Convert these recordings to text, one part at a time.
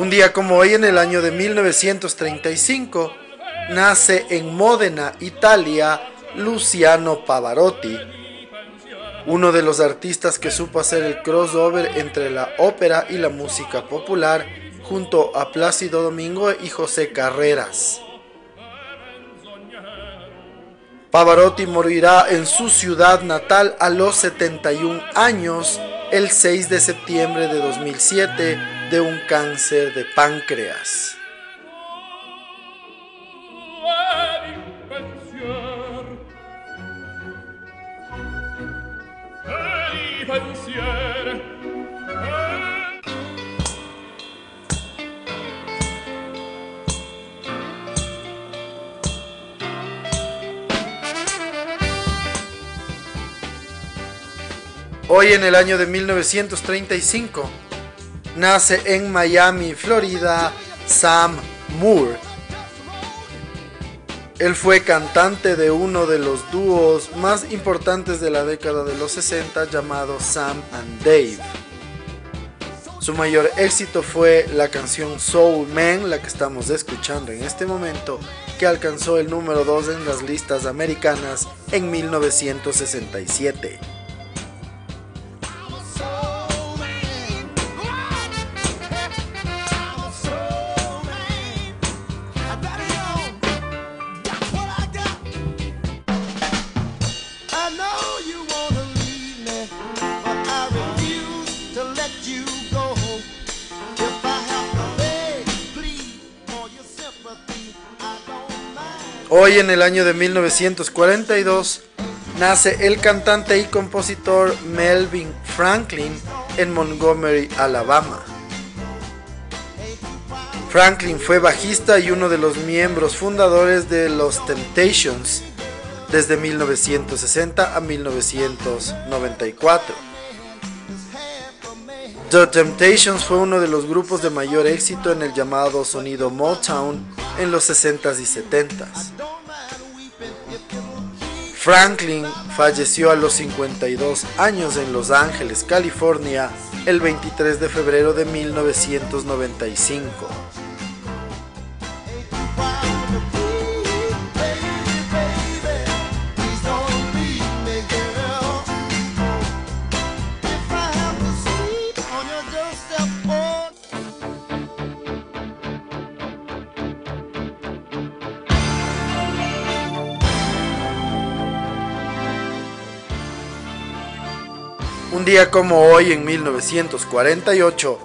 Un día como hoy en el año de 1935 nace en Módena, Italia, Luciano Pavarotti, uno de los artistas que supo hacer el crossover entre la ópera y la música popular junto a Plácido Domingo y José Carreras. Pavarotti morirá en su ciudad natal a los 71 años el 6 de septiembre de 2007 de un cáncer de páncreas. Hoy en el año de 1935 nace en Miami, Florida, Sam Moore. Él fue cantante de uno de los dúos más importantes de la década de los 60 llamado Sam and Dave. Su mayor éxito fue la canción Soul Man, la que estamos escuchando en este momento, que alcanzó el número 2 en las listas americanas en 1967. Hoy en el año de 1942 nace el cantante y compositor Melvin Franklin en Montgomery, Alabama. Franklin fue bajista y uno de los miembros fundadores de los Temptations desde 1960 a 1994. The Temptations fue uno de los grupos de mayor éxito en el llamado sonido Motown en los 60s y 70s. Franklin falleció a los 52 años en Los Ángeles, California, el 23 de febrero de 1995. Día como hoy, en 1948,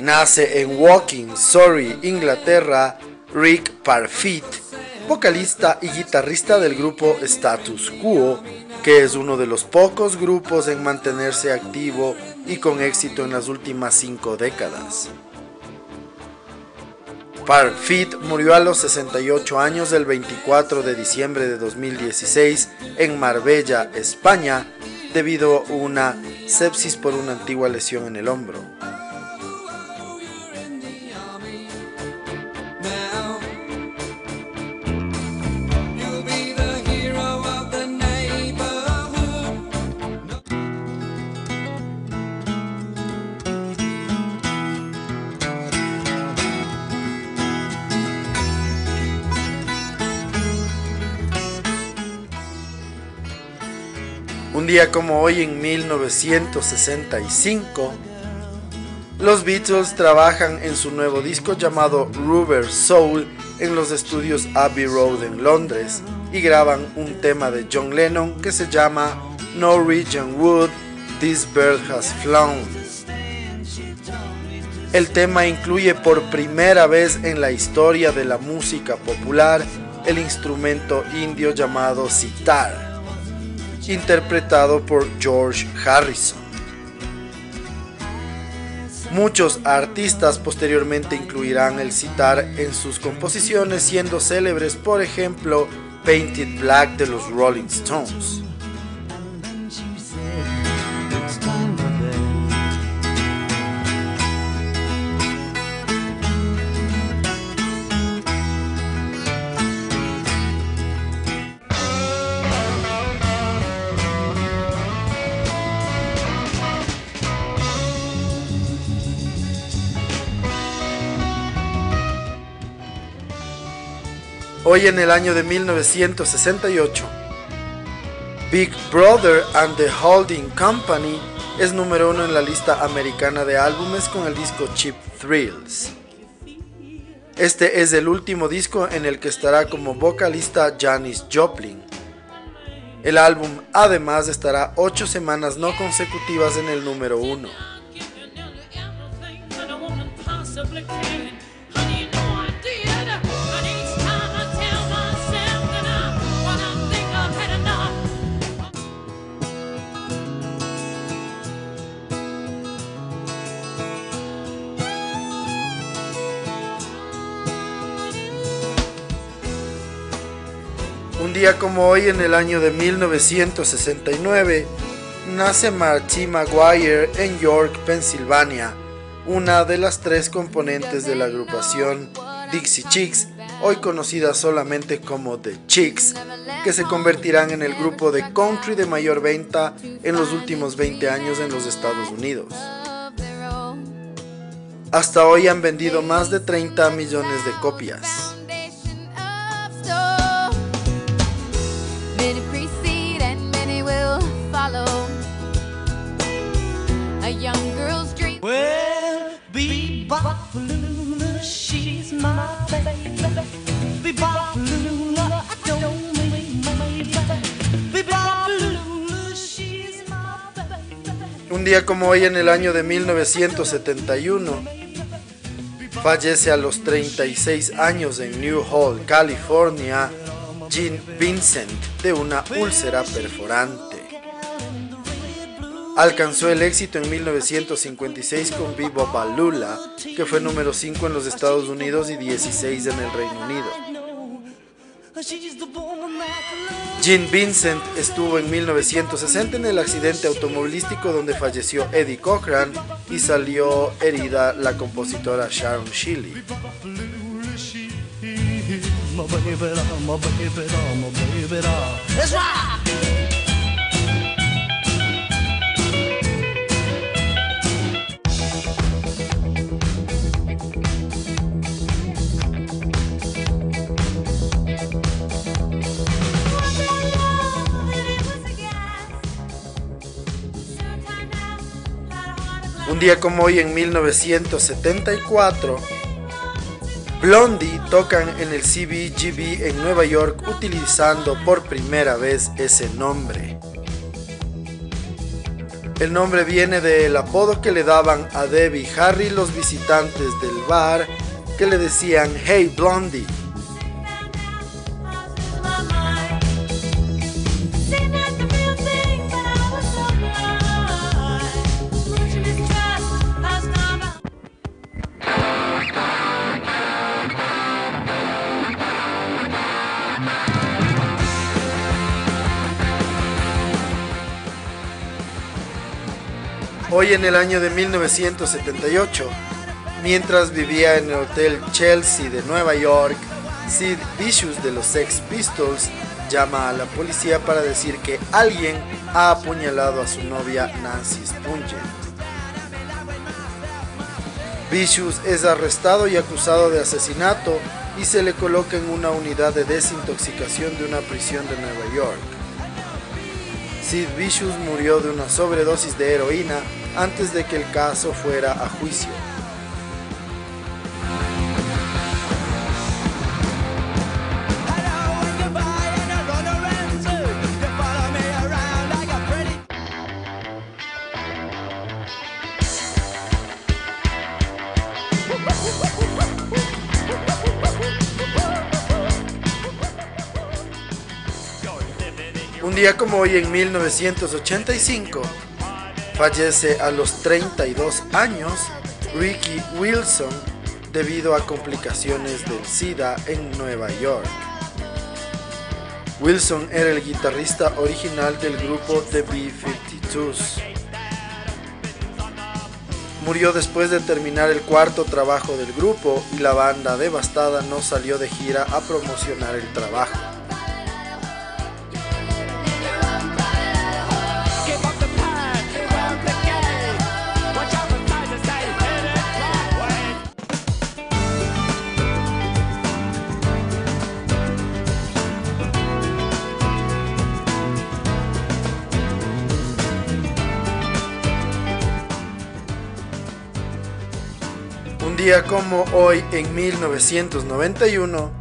nace en Woking, Surrey, Inglaterra, Rick Parfit, vocalista y guitarrista del grupo Status Quo, que es uno de los pocos grupos en mantenerse activo y con éxito en las últimas cinco décadas. Parfit murió a los 68 años el 24 de diciembre de 2016 en Marbella, España, debido a una sepsis por una antigua lesión en el hombro. Día como hoy en 1965, los Beatles trabajan en su nuevo disco llamado Rubber Soul en los estudios Abbey Road en Londres y graban un tema de John Lennon que se llama No Region Wood, This Bird Has Flown. El tema incluye por primera vez en la historia de la música popular el instrumento indio llamado sitar interpretado por George Harrison. Muchos artistas posteriormente incluirán el citar en sus composiciones, siendo célebres, por ejemplo, Painted Black de los Rolling Stones. Hoy en el año de 1968, Big Brother and the Holding Company es número uno en la lista americana de álbumes con el disco Cheap Thrills. Este es el último disco en el que estará como vocalista Janis Joplin. El álbum además estará 8 semanas no consecutivas en el número 1. Como hoy, en el año de 1969, nace Marty Maguire en York, Pensilvania, una de las tres componentes de la agrupación Dixie Chicks, hoy conocida solamente como The Chicks, que se convertirán en el grupo de country de mayor venta en los últimos 20 años en los Estados Unidos. Hasta hoy han vendido más de 30 millones de copias. Un día como hoy en el año de 1971, fallece a los 36 años en New Hall, California, Jean Vincent de una úlcera perforante. Alcanzó el éxito en 1956 con Vivo Balula, que fue número 5 en los Estados Unidos y 16 en el Reino Unido. Jean Vincent estuvo en 1960 en el accidente automovilístico donde falleció Eddie Cochran y salió herida la compositora Sharon Shelley. Día como hoy en 1974, Blondie tocan en el CBGB en Nueva York utilizando por primera vez ese nombre. El nombre viene del apodo que le daban a Debbie Harry los visitantes del bar que le decían Hey Blondie. Hoy en el año de 1978, mientras vivía en el Hotel Chelsea de Nueva York, Sid Vicious de los Sex Pistols llama a la policía para decir que alguien ha apuñalado a su novia Nancy Spungen. Vicious es arrestado y acusado de asesinato y se le coloca en una unidad de desintoxicación de una prisión de Nueva York. Sid Vicious murió de una sobredosis de heroína antes de que el caso fuera a juicio. Un día como hoy en 1985, Fallece a los 32 años Ricky Wilson debido a complicaciones del SIDA en Nueva York. Wilson era el guitarrista original del grupo The B-52s. Murió después de terminar el cuarto trabajo del grupo y la banda devastada no salió de gira a promocionar el trabajo. Como hoy, en 1991,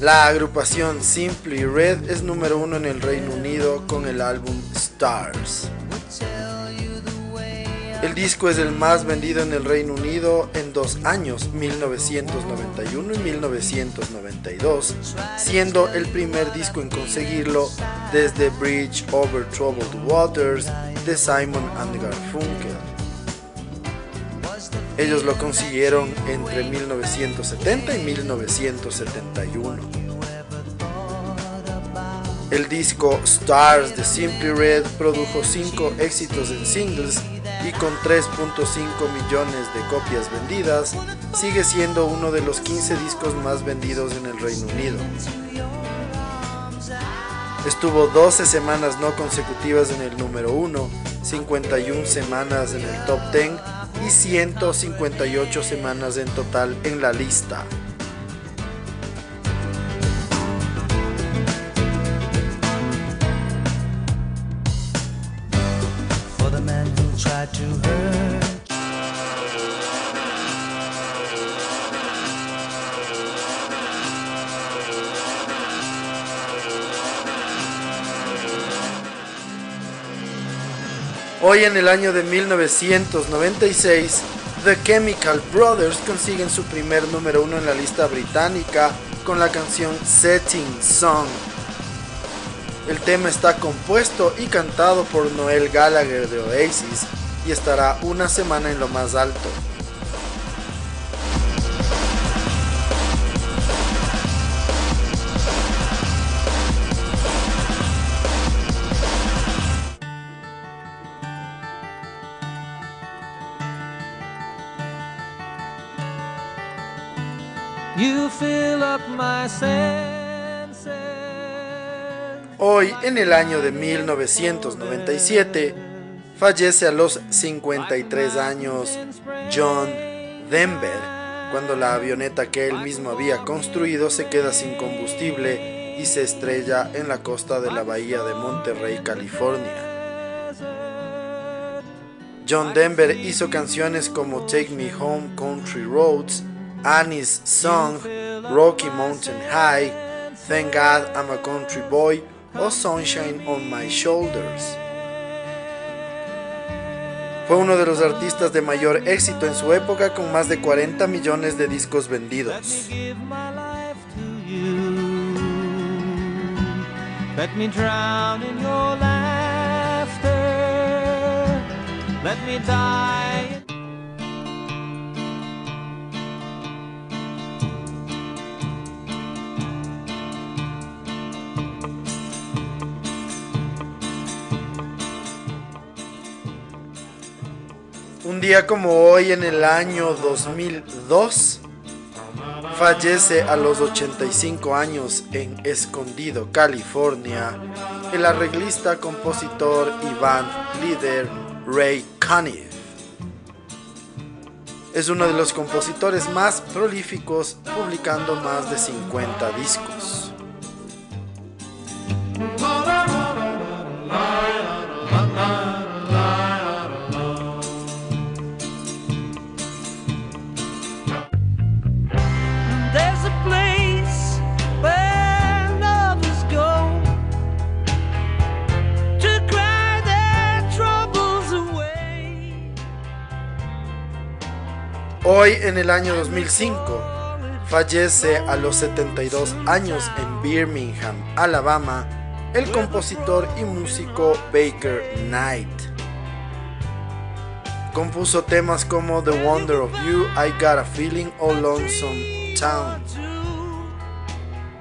la agrupación Simply Red es número uno en el Reino Unido con el álbum Stars. El disco es el más vendido en el Reino Unido en dos años, 1991 y 1992, siendo el primer disco en conseguirlo desde Bridge Over Troubled Waters de Simon and Garfunkel. Ellos lo consiguieron entre 1970 y 1971. El disco Stars de Simply Red produjo 5 éxitos en singles y con 3.5 millones de copias vendidas, sigue siendo uno de los 15 discos más vendidos en el Reino Unido. Estuvo 12 semanas no consecutivas en el número 1, 51 semanas en el top 10 y 158 semanas en total en la lista. Hoy en el año de 1996, The Chemical Brothers consiguen su primer número uno en la lista británica con la canción Setting Song. El tema está compuesto y cantado por Noel Gallagher de Oasis y estará una semana en lo más alto. Hoy, en el año de 1997, fallece a los 53 años John Denver, cuando la avioneta que él mismo había construido se queda sin combustible y se estrella en la costa de la bahía de Monterrey, California. John Denver hizo canciones como Take Me Home Country Roads, Annie's Song, Rocky Mountain High, Thank God I'm a Country Boy o Sunshine on My Shoulders. Fue uno de los artistas de mayor éxito en su época con más de 40 millones de discos vendidos. Let me drown in your laughter. Let me die. Como hoy en el año 2002, fallece a los 85 años en Escondido, California, el arreglista, compositor y band líder Ray Conniff. Es uno de los compositores más prolíficos, publicando más de 50 discos. En el año 2005 fallece a los 72 años en Birmingham, Alabama, el compositor y músico Baker Knight. Compuso temas como The Wonder of You, I Got a Feeling o Lonesome Town.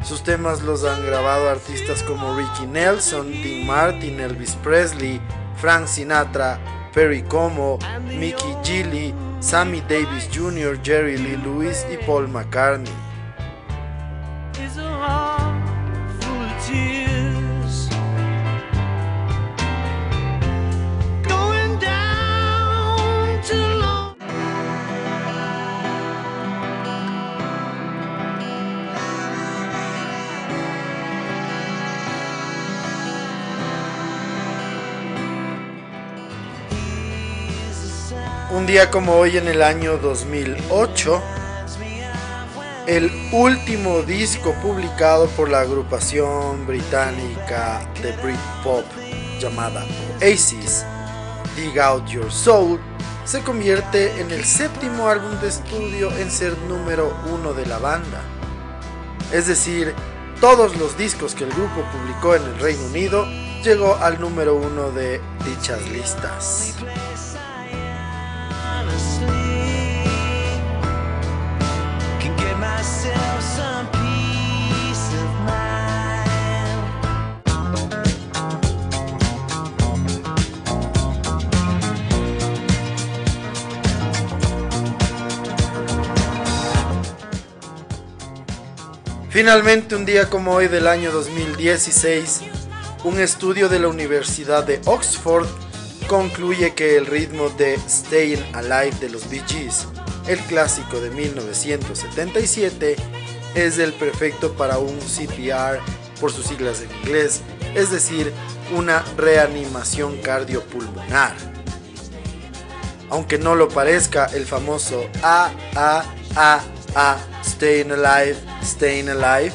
Sus temas los han grabado artistas como Ricky Nelson, Dean Martin, Elvis Presley, Frank Sinatra, Perry Como, Mickey Gilly, Sammy Davis Jr., Jerry Lee Lewis y Paul McCartney. Día como hoy en el año 2008, el último disco publicado por la agrupación británica de Britpop llamada Oasis, Dig Out Your Soul, se convierte en el séptimo álbum de estudio en ser número uno de la banda. Es decir, todos los discos que el grupo publicó en el Reino Unido llegó al número uno de dichas listas. Finalmente, un día como hoy del año 2016, un estudio de la Universidad de Oxford concluye que el ritmo de Staying Alive de los Bee Gees, el clásico de 1977, es el perfecto para un CPR por sus siglas en inglés, es decir, una reanimación cardiopulmonar. Aunque no lo parezca, el famoso A, A, A, A, Staying Alive, Staying Alive,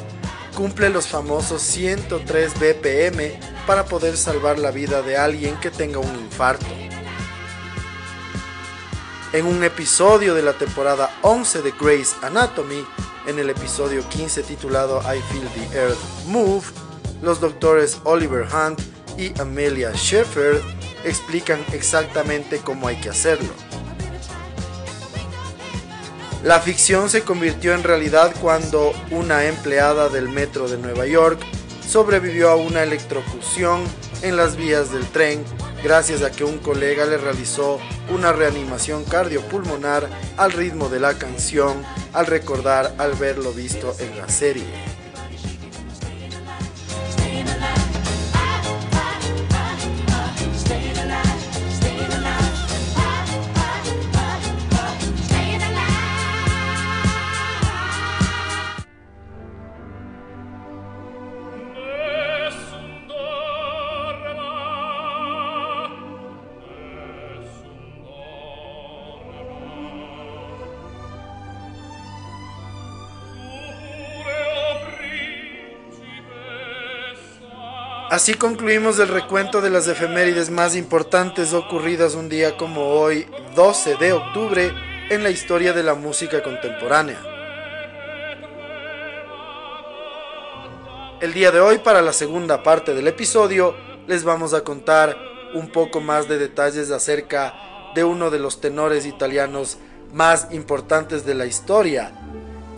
cumple los famosos 103 BPM para poder salvar la vida de alguien que tenga un infarto. En un episodio de la temporada 11 de Grey's Anatomy, en el episodio 15 titulado I Feel the Earth Move, los doctores Oliver Hunt y Amelia Shepard explican exactamente cómo hay que hacerlo. La ficción se convirtió en realidad cuando una empleada del metro de Nueva York sobrevivió a una electrocución en las vías del tren gracias a que un colega le realizó una reanimación cardiopulmonar al ritmo de la canción al recordar al verlo visto en la serie. Así concluimos el recuento de las efemérides más importantes ocurridas un día como hoy, 12 de octubre, en la historia de la música contemporánea. El día de hoy, para la segunda parte del episodio, les vamos a contar un poco más de detalles acerca de uno de los tenores italianos más importantes de la historia,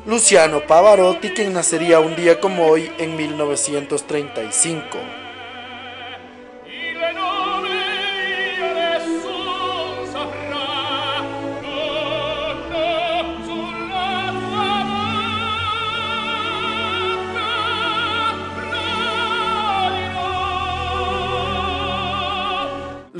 Luciano Pavarotti, quien nacería un día como hoy en 1935.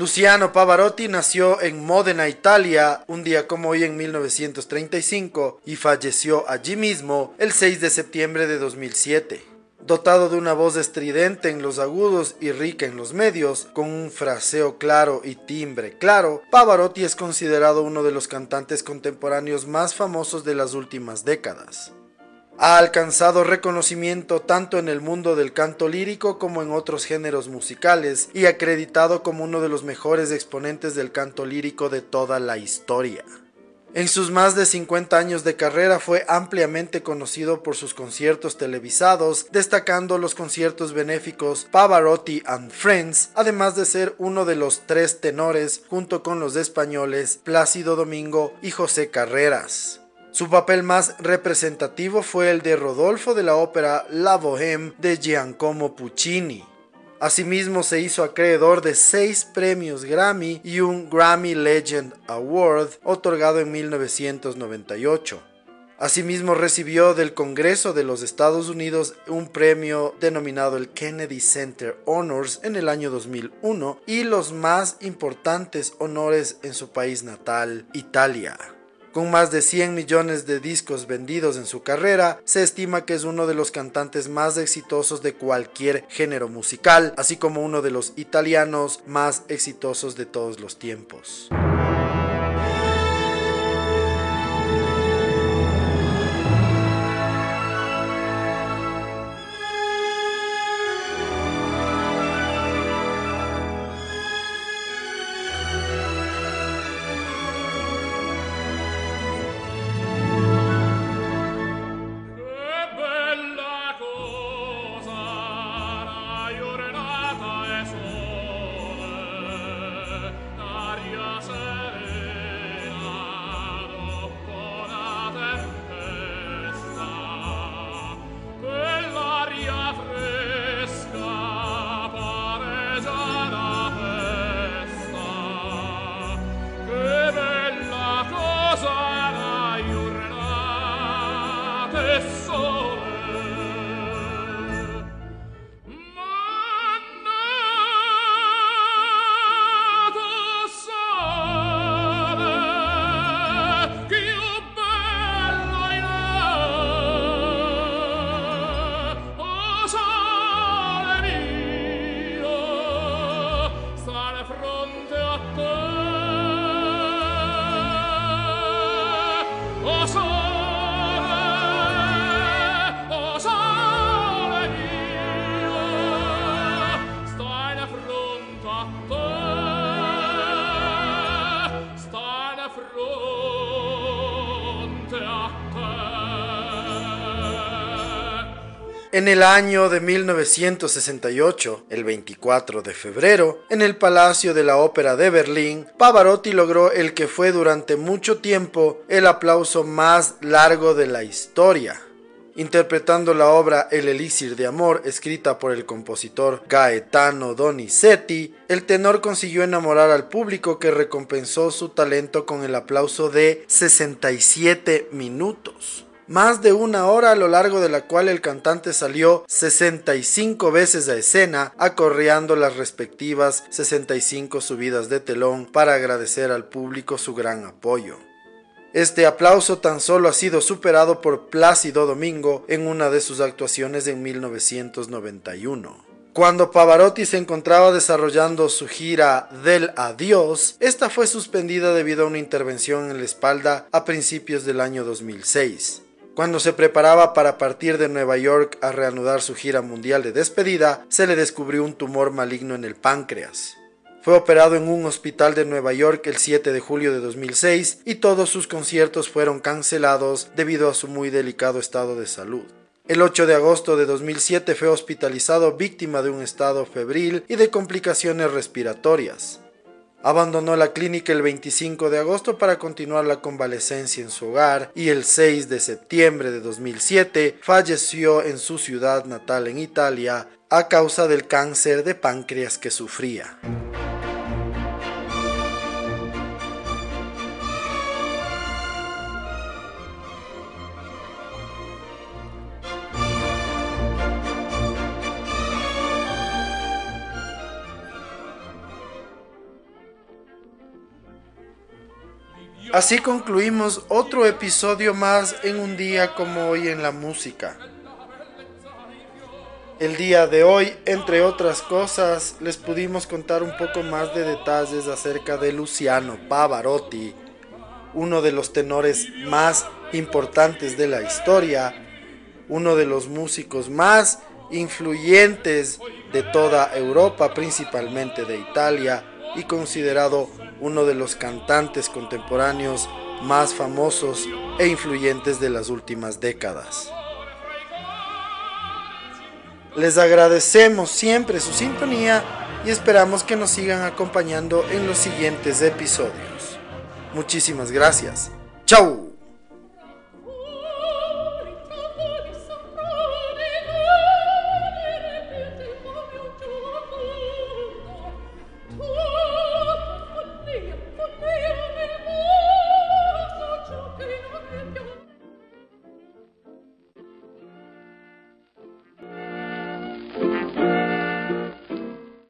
Luciano Pavarotti nació en Módena, Italia, un día como hoy en 1935 y falleció allí mismo el 6 de septiembre de 2007. Dotado de una voz estridente en los agudos y rica en los medios, con un fraseo claro y timbre claro, Pavarotti es considerado uno de los cantantes contemporáneos más famosos de las últimas décadas. Ha alcanzado reconocimiento tanto en el mundo del canto lírico como en otros géneros musicales y acreditado como uno de los mejores exponentes del canto lírico de toda la historia. En sus más de 50 años de carrera fue ampliamente conocido por sus conciertos televisados, destacando los conciertos benéficos Pavarotti and Friends, además de ser uno de los tres tenores junto con los españoles Plácido Domingo y José Carreras. Su papel más representativo fue el de Rodolfo de la ópera La Bohème de Giacomo Puccini. Asimismo se hizo acreedor de seis premios Grammy y un Grammy Legend Award otorgado en 1998. Asimismo recibió del Congreso de los Estados Unidos un premio denominado el Kennedy Center Honors en el año 2001 y los más importantes honores en su país natal, Italia. Con más de 100 millones de discos vendidos en su carrera, se estima que es uno de los cantantes más exitosos de cualquier género musical, así como uno de los italianos más exitosos de todos los tiempos. En el año de 1968, el 24 de febrero, en el Palacio de la Ópera de Berlín, Pavarotti logró el que fue durante mucho tiempo el aplauso más largo de la historia. Interpretando la obra El Elixir de Amor, escrita por el compositor Gaetano Donizetti, el tenor consiguió enamorar al público que recompensó su talento con el aplauso de 67 minutos más de una hora a lo largo de la cual el cantante salió 65 veces a escena, acorreando las respectivas 65 subidas de telón para agradecer al público su gran apoyo. Este aplauso tan solo ha sido superado por Plácido Domingo en una de sus actuaciones en 1991. Cuando Pavarotti se encontraba desarrollando su gira del adiós, esta fue suspendida debido a una intervención en la espalda a principios del año 2006. Cuando se preparaba para partir de Nueva York a reanudar su gira mundial de despedida, se le descubrió un tumor maligno en el páncreas. Fue operado en un hospital de Nueva York el 7 de julio de 2006 y todos sus conciertos fueron cancelados debido a su muy delicado estado de salud. El 8 de agosto de 2007 fue hospitalizado víctima de un estado febril y de complicaciones respiratorias. Abandonó la clínica el 25 de agosto para continuar la convalecencia en su hogar y el 6 de septiembre de 2007 falleció en su ciudad natal en Italia a causa del cáncer de páncreas que sufría. Así concluimos otro episodio más en un día como hoy en la música. El día de hoy, entre otras cosas, les pudimos contar un poco más de detalles acerca de Luciano Pavarotti, uno de los tenores más importantes de la historia, uno de los músicos más influyentes de toda Europa, principalmente de Italia, y considerado uno de los cantantes contemporáneos más famosos e influyentes de las últimas décadas. Les agradecemos siempre su sintonía y esperamos que nos sigan acompañando en los siguientes episodios. Muchísimas gracias. ¡Chao!